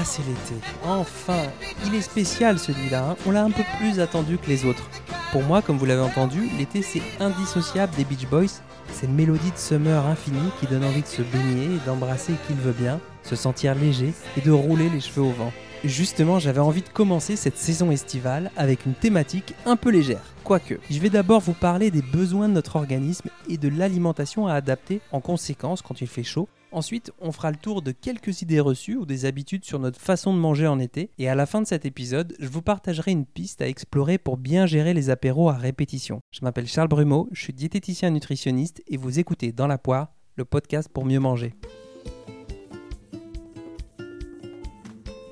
Ah, c'est l'été. Enfin, il est spécial celui-là. hein. On l'a un peu plus attendu que les autres. Pour moi, comme vous l'avez entendu, l'été c'est indissociable des Beach Boys. Ces mélodies de summer infinies qui donnent envie de se baigner et d'embrasser qui le veut bien, se sentir léger et de rouler les cheveux au vent. Justement, j'avais envie de commencer cette saison estivale avec une thématique un peu légère. Quoique, je vais d'abord vous parler des besoins de notre organisme et de l'alimentation à adapter en conséquence quand il fait chaud. Ensuite, on fera le tour de quelques idées reçues ou des habitudes sur notre façon de manger en été. Et à la fin de cet épisode, je vous partagerai une piste à explorer pour bien gérer les apéros à répétition. Je m'appelle Charles Brumeau, je suis diététicien nutritionniste et vous écoutez Dans la poire, le podcast pour mieux manger.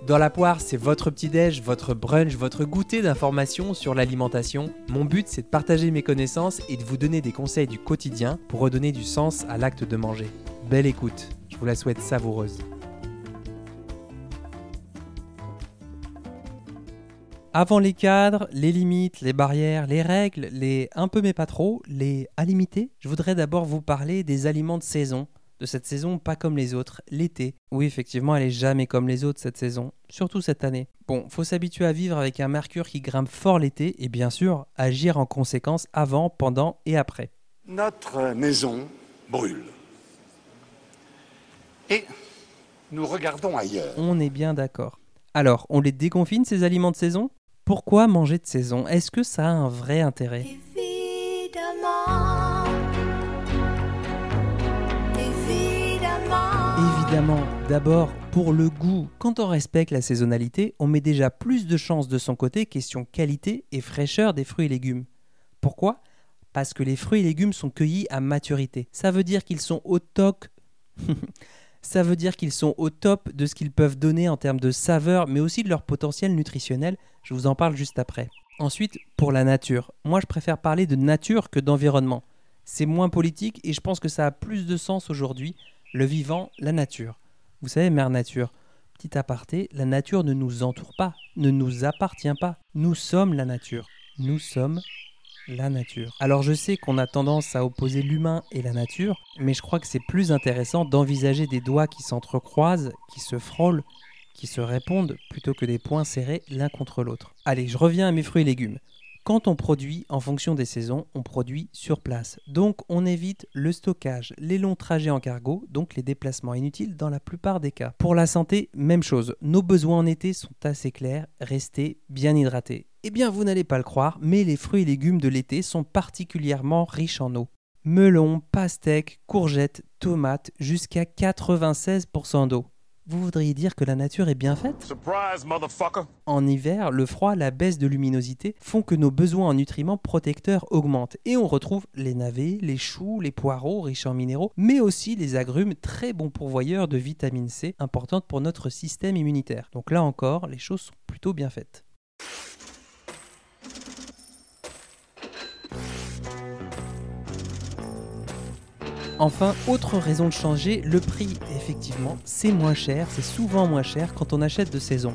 Dans la poire, c'est votre petit-déj, votre brunch, votre goûter d'informations sur l'alimentation. Mon but, c'est de partager mes connaissances et de vous donner des conseils du quotidien pour redonner du sens à l'acte de manger. Belle écoute, je vous la souhaite savoureuse. Avant les cadres, les limites, les barrières, les règles, les un peu mais pas trop, les à limiter, je voudrais d'abord vous parler des aliments de saison, de cette saison pas comme les autres, l'été. Oui, effectivement, elle est jamais comme les autres cette saison, surtout cette année. Bon, faut s'habituer à vivre avec un mercure qui grimpe fort l'été et bien sûr, agir en conséquence avant, pendant et après. Notre maison brûle. Et nous regardons ailleurs. On est bien d'accord. Alors, on les déconfine ces aliments de saison? Pourquoi manger de saison? Est-ce que ça a un vrai intérêt? Évidemment. Évidemment. Évidemment, d'abord, pour le goût, quand on respecte la saisonnalité, on met déjà plus de chances de son côté question qualité et fraîcheur des fruits et légumes. Pourquoi? Parce que les fruits et légumes sont cueillis à maturité. Ça veut dire qu'ils sont au toc. Ça veut dire qu'ils sont au top de ce qu'ils peuvent donner en termes de saveur, mais aussi de leur potentiel nutritionnel. Je vous en parle juste après. Ensuite, pour la nature. Moi, je préfère parler de nature que d'environnement. C'est moins politique et je pense que ça a plus de sens aujourd'hui. Le vivant, la nature. Vous savez, mère nature, petit aparté, la nature ne nous entoure pas, ne nous appartient pas. Nous sommes la nature. Nous sommes la nature. Alors je sais qu'on a tendance à opposer l'humain et la nature, mais je crois que c'est plus intéressant d'envisager des doigts qui s'entrecroisent, qui se frôlent, qui se répondent, plutôt que des poings serrés l'un contre l'autre. Allez, je reviens à mes fruits et légumes. Quand on produit en fonction des saisons, on produit sur place. Donc on évite le stockage, les longs trajets en cargo, donc les déplacements inutiles dans la plupart des cas. Pour la santé, même chose. Nos besoins en été sont assez clairs, restez bien hydratés. Eh bien, vous n'allez pas le croire, mais les fruits et légumes de l'été sont particulièrement riches en eau. Melons, pastèques, courgettes, tomates, jusqu'à 96% d'eau. Vous voudriez dire que la nature est bien faite? Surprise, motherfucker! En hiver, le froid, la baisse de luminosité font que nos besoins en nutriments protecteurs augmentent et on retrouve les navets, les choux, les poireaux riches en minéraux, mais aussi les agrumes très bons pourvoyeurs de vitamine C importante pour notre système immunitaire. Donc là encore, les choses sont plutôt bien faites. Enfin, autre raison de changer, le prix. Effectivement, c'est moins cher, c'est souvent moins cher quand on achète de saison.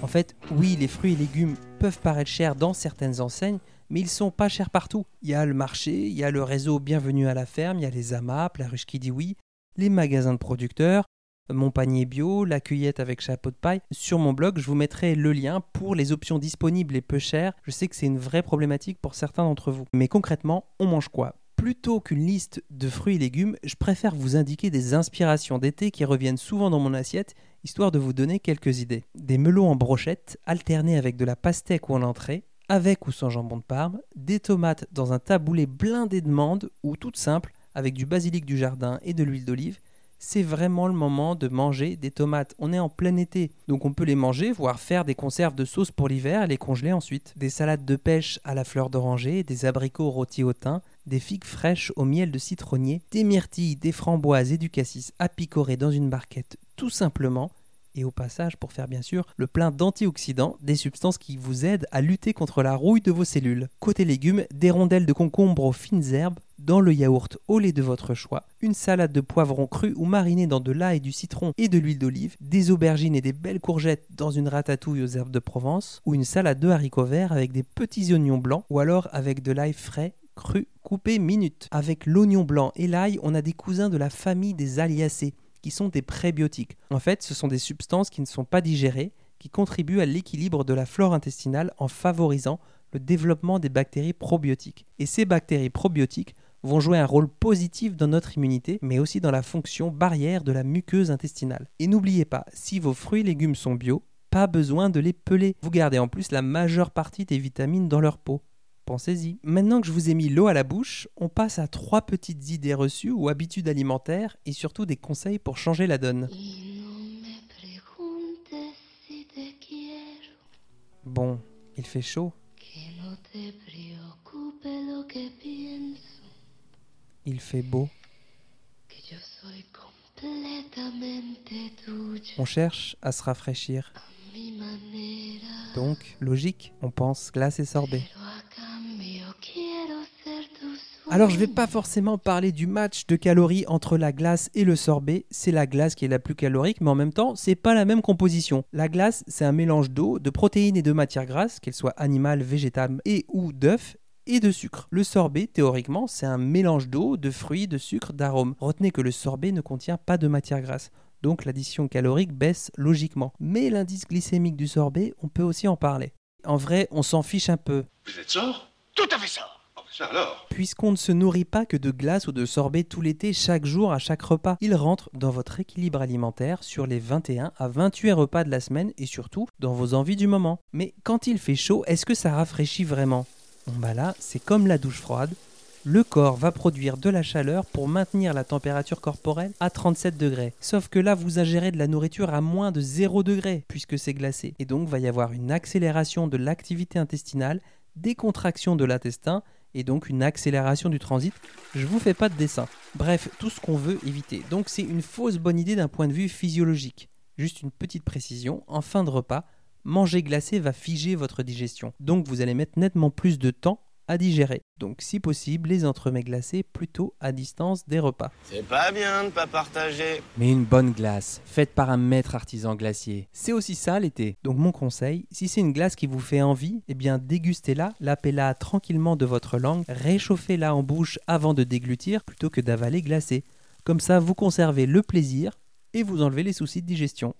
En fait, oui, les fruits et légumes peuvent paraître chers dans certaines enseignes, mais ils sont pas chers partout. Il y a le marché, il y a le réseau Bienvenue à la ferme, il y a les AMAP, la ruche qui dit oui, les magasins de producteurs, mon panier bio, la cueillette avec chapeau de paille. Sur mon blog, je vous mettrai le lien pour les options disponibles et peu chères. Je sais que c'est une vraie problématique pour certains d'entre vous. Mais concrètement, on mange quoi? Plutôt qu'une liste de fruits et légumes, je préfère vous indiquer des inspirations d'été qui reviennent souvent dans mon assiette, histoire de vous donner quelques idées. Des melons en brochette, alternés avec de la pastèque ou en entrée, avec ou sans jambon de Parme, des tomates dans un taboulé blindé de mandes ou toutes simples, avec du basilic du jardin et de l'huile d'olive, c'est vraiment le moment de manger des tomates. On est en plein été, donc on peut les manger, voire faire des conserves de sauce pour l'hiver et les congeler ensuite. Des salades de pêche à la fleur d'oranger, des abricots rôtis au thym, des figues fraîches au miel de citronnier, des myrtilles, des framboises et du cassis à picorer dans une barquette tout simplement. Et au passage, pour faire bien sûr le plein d'antioxydants, des substances qui vous aident à lutter contre la rouille de vos cellules. Côté légumes, des rondelles de concombre aux fines herbes, dans le yaourt au lait de votre choix, une salade de poivrons crus ou marinés dans de l'ail, du citron et de l'huile d'olive, des aubergines et des belles courgettes dans une ratatouille aux herbes de Provence, ou une salade de haricots verts avec des petits oignons blancs, ou alors avec de l'ail frais cru coupé minute. Avec l'oignon blanc et l'ail, on a des cousins de la famille des aliacées qui sont des prébiotiques. En fait, ce sont des substances qui ne sont pas digérées, qui contribuent à l'équilibre de la flore intestinale en favorisant le développement des bactéries probiotiques. Et ces bactéries probiotiques vont jouer un rôle positif dans notre immunité, mais aussi dans la fonction barrière de la muqueuse intestinale. Et n'oubliez pas, si vos fruits et légumes sont bio, pas besoin de les peler. Vous gardez en plus la majeure partie des vitamines dans leur peau. Pensez-y. Maintenant que je vous ai mis l'eau à la bouche, on passe à trois petites idées reçues ou habitudes alimentaires et surtout des conseils pour changer la donne. Bon, il fait chaud. Il fait beau. On cherche à se rafraîchir. Donc, logique, on pense glace et sorbet. Alors je vais pas forcément parler du match de calories entre la glace et le sorbet, c'est la glace qui est la plus calorique, mais en même temps, c'est pas la même composition. La glace, c'est un mélange d'eau, de protéines et de matières grasses, qu'elles soient animales, végétales et ou d'œufs, et de sucre. Le sorbet, théoriquement, c'est un mélange d'eau, de fruits, de sucre, d'arômes. Retenez que le sorbet ne contient pas de matière grasse. Donc l'addition calorique baisse logiquement. Mais l'indice glycémique du sorbet, on peut aussi en parler. En vrai, on s'en fiche un peu. Vous êtes sort? Tout à fait sort Puisqu'on ne se nourrit pas que de glace ou de sorbet tout l'été, chaque jour, à chaque repas, il rentre dans votre équilibre alimentaire sur les 21 à 28 repas de la semaine et surtout dans vos envies du moment. Mais quand il fait chaud, est-ce que ça rafraîchit vraiment? Bon bah là, c'est comme la douche froide. Le corps va produire de la chaleur pour maintenir la température corporelle à 37 degrés. Sauf que là, vous ingérez de la nourriture à moins de 0 degrés puisque c'est glacé. Et donc, va y avoir une accélération de l'activité intestinale, des contractions de l'intestin et donc une accélération du transit. Je vous fais pas de dessin. Bref, tout ce qu'on veut éviter. Donc c'est une fausse bonne idée d'un point de vue physiologique. Juste une petite précision, en fin de repas, manger glacé va figer votre digestion. Donc vous allez mettre nettement plus de temps à digérer. Donc si possible, les entremets glacés plutôt à distance des repas. C'est pas bien de pas partager. Mais une bonne glace, faite par un maître artisan glacier. C'est aussi ça l'été. Donc mon conseil, si c'est une glace qui vous fait envie, eh bien dégustez-la, lapez-la tranquillement de votre langue, réchauffez-la en bouche avant de déglutir plutôt que d'avaler glacé. Comme ça, vous conservez le plaisir et vous enlevez les soucis de digestion.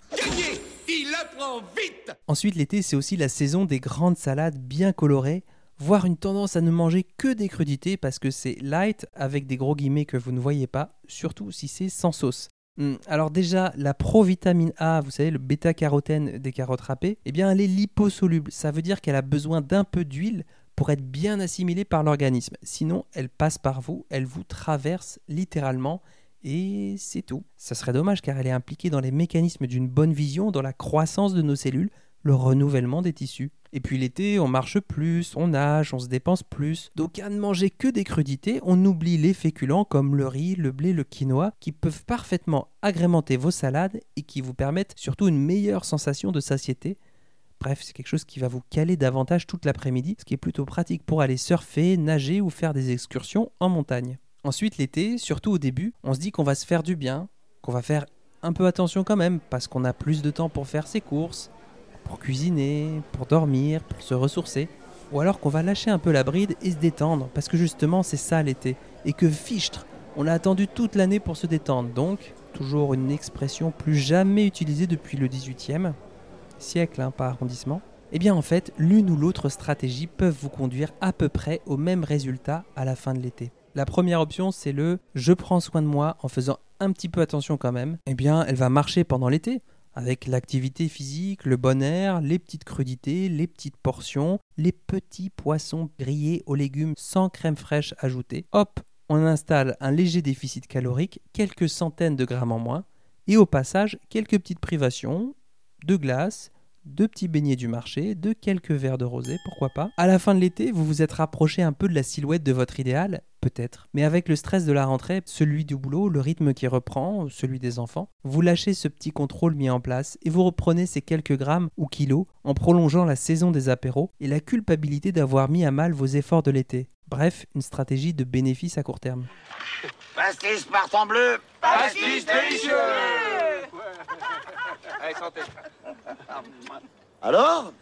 Il apprend vite Ensuite, l'été, c'est aussi la saison des grandes salades bien colorées voire une tendance à ne manger que des crudités parce que c'est light avec des gros guillemets que vous ne voyez pas, surtout si c'est sans sauce. Hmm, alors déjà, la provitamine A, vous savez, le bêta-carotène des carottes râpées, eh bien elle est liposoluble. Ça veut dire qu'elle a besoin d'un peu d'huile pour être bien assimilée par l'organisme. Sinon, elle passe par vous, elle vous traverse littéralement et c'est tout. Ça serait dommage car elle est impliquée dans les mécanismes d'une bonne vision, dans la croissance de nos cellules, le renouvellement des tissus. Et puis l'été, on marche plus, on nage, on se dépense plus. Donc à ne manger que des crudités, on oublie les féculents comme le riz, le blé, le quinoa, qui peuvent parfaitement agrémenter vos salades et qui vous permettent surtout une meilleure sensation de satiété. Bref, c'est quelque chose qui va vous caler davantage toute l'après-midi, ce qui est plutôt pratique pour aller surfer, nager ou faire des excursions en montagne. Ensuite, l'été, surtout au début, on se dit qu'on va se faire du bien, qu'on va faire un peu attention quand même, parce qu'on a plus de temps pour faire ses courses, pour cuisiner, pour dormir, pour se ressourcer. Ou alors qu'on va lâcher un peu la bride et se détendre, parce que justement c'est ça l'été. Et que fichtre, on a attendu toute l'année pour se détendre. Donc, toujours une expression plus jamais utilisée depuis le 18e siècle, hein, pas arrondissement. Eh bien en fait, l'une ou l'autre stratégie peuvent vous conduire à peu près au même résultat à la fin de l'été. La première option, c'est le je prends soin de moi en faisant un petit peu attention quand même. Eh bien, elle va marcher pendant l'été avec l'activité physique, le bon air, les petites crudités, les petites portions, les petits poissons grillés aux légumes sans crème fraîche ajoutée. Hop, on installe un léger déficit calorique, quelques centaines de grammes en moins, et au passage quelques petites privations, de glace, de petits beignets du marché, de quelques verres de rosé, pourquoi pas. À la fin de l'été, vous vous êtes rapproché un peu de la silhouette de votre idéal, peut-être. Mais avec le stress de la rentrée, celui du boulot, le rythme qui reprend, celui des enfants, vous lâchez ce petit contrôle mis en place et vous reprenez ces quelques grammes ou kilos en prolongeant la saison des apéros et la culpabilité d'avoir mis à mal vos efforts de l'été. Bref, une stratégie de bénéfice à court terme. Pastis partant bleu Pastis délicieux Alors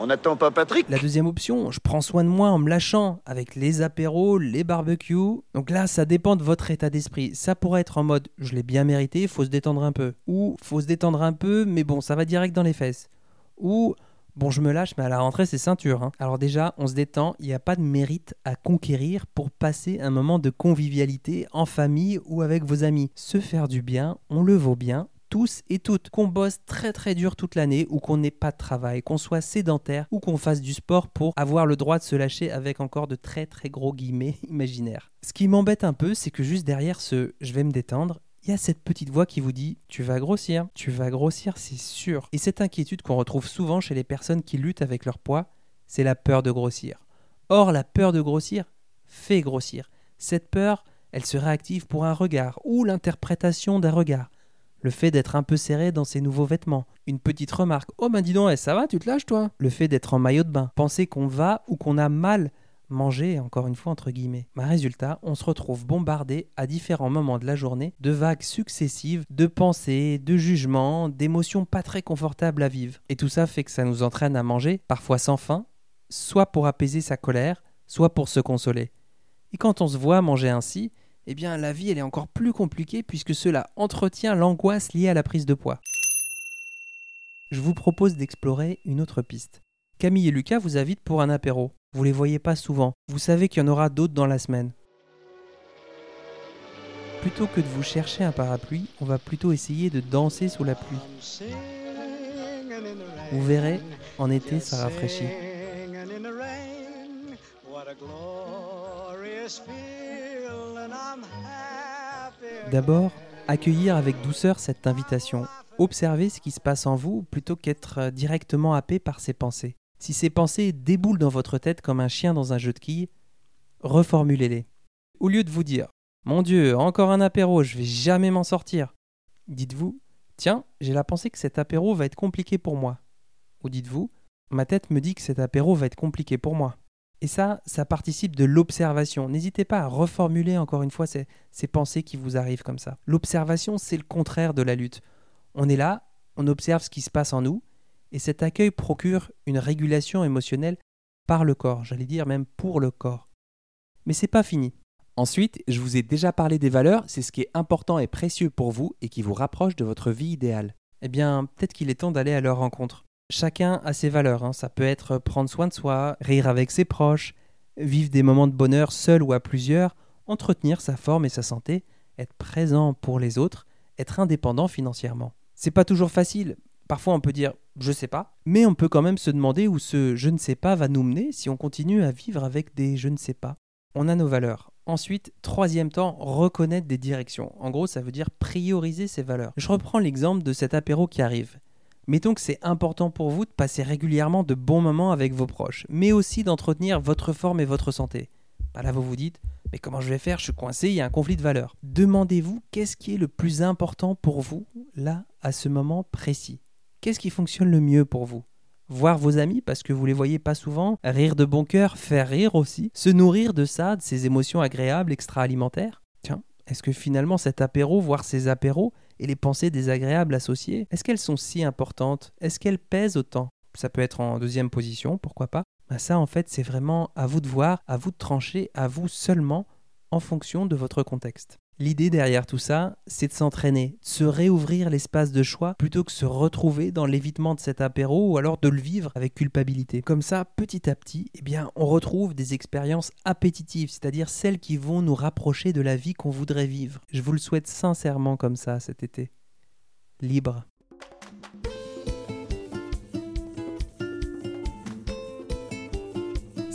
On n'attend pas Patrick La deuxième option, je prends soin de moi en me lâchant avec les apéros, les barbecues. Donc là, ça dépend de votre état d'esprit. Ça pourrait être en mode je l'ai bien mérité, faut se détendre un peu. Ou faut se détendre un peu, mais bon, ça va direct dans les fesses. Ou bon, je me lâche, mais à la rentrée, c'est ceinture. hein. Alors déjà, on se détend, il n'y a pas de mérite à conquérir pour passer un moment de convivialité en famille ou avec vos amis. Se faire du bien, on le vaut bien tous et toutes, qu'on bosse très très dur toute l'année ou qu'on n'ait pas de travail, qu'on soit sédentaire ou qu'on fasse du sport pour avoir le droit de se lâcher avec encore de très très gros guillemets imaginaires. Ce qui m'embête un peu, c'est que juste derrière ce je vais me détendre, il y a cette petite voix qui vous dit tu vas grossir, tu vas grossir, c'est sûr. Et cette inquiétude qu'on retrouve souvent chez les personnes qui luttent avec leur poids, c'est la peur de grossir. Or, la peur de grossir fait grossir. Cette peur, elle se réactive pour un regard ou l'interprétation d'un regard le fait d'être un peu serré dans ses nouveaux vêtements, une petite remarque Oh ben dis donc, eh, ça va, tu te lâches toi? Le fait d'être en maillot de bain, penser qu'on va ou qu'on a mal mangé, encore une fois entre guillemets. Ma résultat, on se retrouve bombardé à différents moments de la journée de vagues successives de pensées, de jugements, d'émotions pas très confortables à vivre. Et tout ça fait que ça nous entraîne à manger, parfois sans faim, soit pour apaiser sa colère, soit pour se consoler. Et quand on se voit manger ainsi, eh bien la vie elle est encore plus compliquée puisque cela entretient l'angoisse liée à la prise de poids. Je vous propose d'explorer une autre piste. Camille et Lucas vous invitent pour un apéro. Vous les voyez pas souvent. Vous savez qu'il y en aura d'autres dans la semaine. Plutôt que de vous chercher un parapluie, on va plutôt essayer de danser sous la pluie. Vous verrez, en été, ça rafraîchit. D'abord, accueillir avec douceur cette invitation. Observez ce qui se passe en vous plutôt qu'être euh, directement happé par ces pensées. Si ces pensées déboulent dans votre tête comme un chien dans un jeu de quilles, reformulez-les. Au lieu de vous dire Mon Dieu, encore un apéro, je vais jamais m'en sortir, dites-vous Tiens, j'ai la pensée que cet apéro va être compliqué pour moi. Ou dites-vous Ma tête me dit que cet apéro va être compliqué pour moi. Et ça, ça participe de l'observation. N'hésitez pas à reformuler encore une fois ces, pensées qui vous arrivent comme ça. L'observation, c'est le contraire de la lutte. On est là, on observe ce qui se passe en nous, et cet accueil procure une régulation émotionnelle par le corps, j'allais dire même pour le corps. Mais c'est pas fini. Ensuite, je vous ai déjà parlé des valeurs, c'est ce qui est important et précieux pour vous et qui vous rapproche de votre vie idéale. Eh bien, peut-être qu'il est temps d'aller à leur rencontre. Chacun a ses valeurs. hein. Ça peut être prendre soin de soi, rire avec ses proches, vivre des moments de bonheur seul ou à plusieurs, entretenir sa forme et sa santé, être présent pour les autres, être indépendant financièrement. C'est pas toujours facile. Parfois, on peut dire je sais pas, mais on peut quand même se demander où ce je ne sais pas va nous mener si on continue à vivre avec des je ne sais pas. On a nos valeurs. Ensuite, troisième temps, reconnaître des directions. En gros, ça veut dire prioriser ses valeurs. Je reprends l'exemple de cet apéro qui arrive. Mettons que c'est important pour vous de passer régulièrement de bons moments avec vos proches, mais aussi d'entretenir votre forme et votre santé. Bah là, vous vous dites, mais comment je vais faire? Je suis coincé, il y a un conflit de valeurs. Demandez-vous qu'est-ce qui est le plus important pour vous, là, à ce moment précis? Qu'est-ce qui fonctionne le mieux pour vous? Voir vos amis parce que vous les voyez pas souvent, rire de bon cœur, faire rire aussi, se nourrir de ça, de ces émotions agréables extra-alimentaires Tiens, est-ce que finalement cet apéro, voire ces apéros, et les pensées désagréables associées, est-ce qu'elles sont si importantes? Est-ce qu'elles pèsent autant? Ça peut être en deuxième position, pourquoi pas. Bah Ça, en fait, c'est vraiment à vous de voir, à vous de trancher, à vous seulement, en fonction de votre contexte. L'idée derrière tout ça, c'est de s'entraîner, de se réouvrir l'espace de choix plutôt que se retrouver dans l'évitement de cet apéro ou alors de le vivre avec culpabilité. Comme ça, petit à petit, eh bien, on retrouve des expériences appétitives, c'est-à-dire celles qui vont nous rapprocher de la vie qu'on voudrait vivre. Je vous le souhaite sincèrement comme ça cet été. Libre.